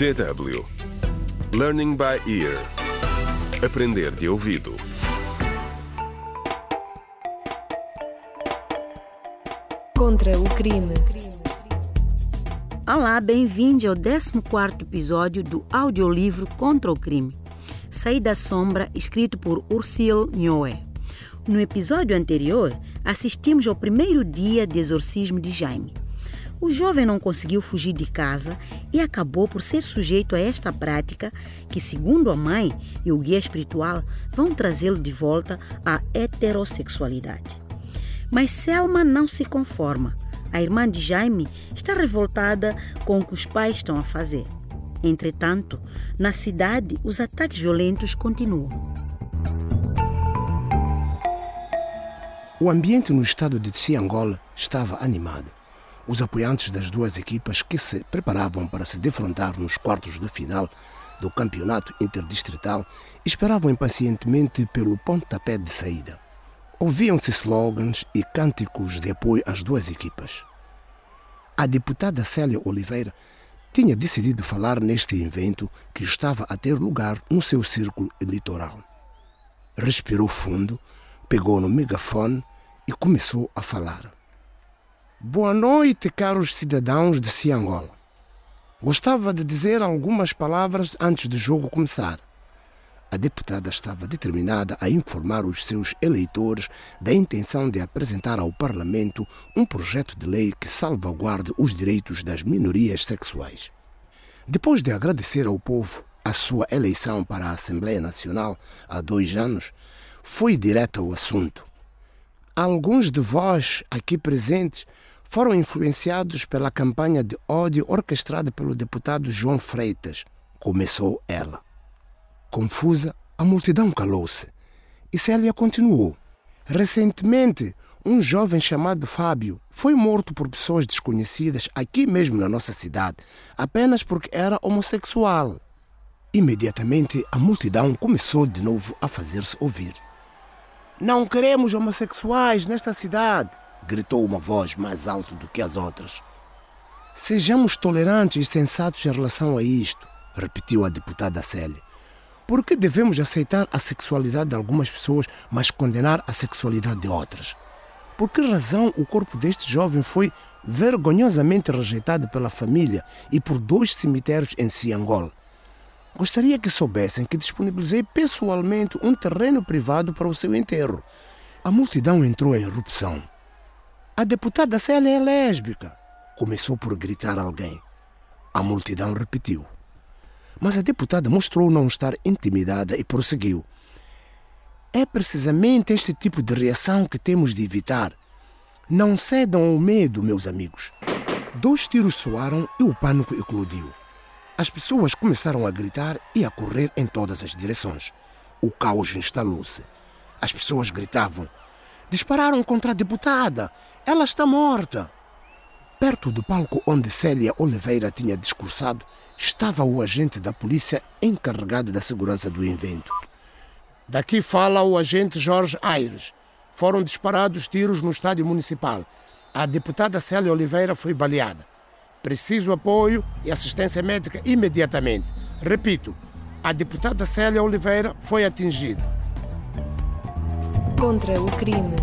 DW Learning by Ear Aprender de ouvido Contra o crime. Olá, bem-vindo ao 14 episódio do audiolivro Contra o Crime. Saí da Sombra, escrito por Ursil Nhoé. No episódio anterior, assistimos ao primeiro dia de exorcismo de Jaime. O jovem não conseguiu fugir de casa e acabou por ser sujeito a esta prática que, segundo a mãe e o guia espiritual, vão trazê-lo de volta à heterossexualidade. Mas Selma não se conforma. A irmã de Jaime está revoltada com o que os pais estão a fazer. Entretanto, na cidade, os ataques violentos continuam. O ambiente no estado de Tsiangola estava animado. Os apoiantes das duas equipas que se preparavam para se defrontar nos quartos de final do campeonato interdistrital esperavam impacientemente pelo pontapé de saída. Ouviam-se slogans e cânticos de apoio às duas equipas. A deputada Célia Oliveira tinha decidido falar neste evento que estava a ter lugar no seu círculo eleitoral. Respirou fundo, pegou no megafone e começou a falar. Boa noite, caros cidadãos de Ciangola. Gostava de dizer algumas palavras antes do jogo começar. A deputada estava determinada a informar os seus eleitores da intenção de apresentar ao Parlamento um projeto de lei que salvaguarde os direitos das minorias sexuais. Depois de agradecer ao povo a sua eleição para a Assembleia Nacional há dois anos, foi direta ao assunto. Alguns de vós aqui presentes foram influenciados pela campanha de ódio orquestrada pelo deputado João Freitas, começou ela. Confusa, a multidão calou-se. E Célia continuou. Recentemente, um jovem chamado Fábio foi morto por pessoas desconhecidas aqui mesmo na nossa cidade, apenas porque era homossexual. Imediatamente, a multidão começou de novo a fazer-se ouvir. Não queremos homossexuais nesta cidade, gritou uma voz mais alta do que as outras. Sejamos tolerantes e sensatos em relação a isto, repetiu a deputada Célia. Por que devemos aceitar a sexualidade de algumas pessoas, mas condenar a sexualidade de outras? Por que razão o corpo deste jovem foi vergonhosamente rejeitado pela família e por dois cemitérios em Ciangola? Gostaria que soubessem que disponibilizei pessoalmente um terreno privado para o seu enterro. A multidão entrou em erupção. A deputada Célia é lésbica, começou por gritar alguém. A multidão repetiu. Mas a deputada mostrou não estar intimidada e prosseguiu. É precisamente este tipo de reação que temos de evitar. Não cedam ao medo, meus amigos. Dois tiros soaram e o pânico eclodiu. As pessoas começaram a gritar e a correr em todas as direções. O caos instalou-se. As pessoas gritavam: Dispararam contra a deputada! Ela está morta! Perto do palco onde Célia Oliveira tinha discursado, estava o agente da polícia encarregado da segurança do evento. Daqui fala o agente Jorge Aires. Foram disparados tiros no estádio municipal. A deputada Célia Oliveira foi baleada. Preciso apoio e assistência médica imediatamente. Repito, a deputada Célia Oliveira foi atingida. Contra o crime.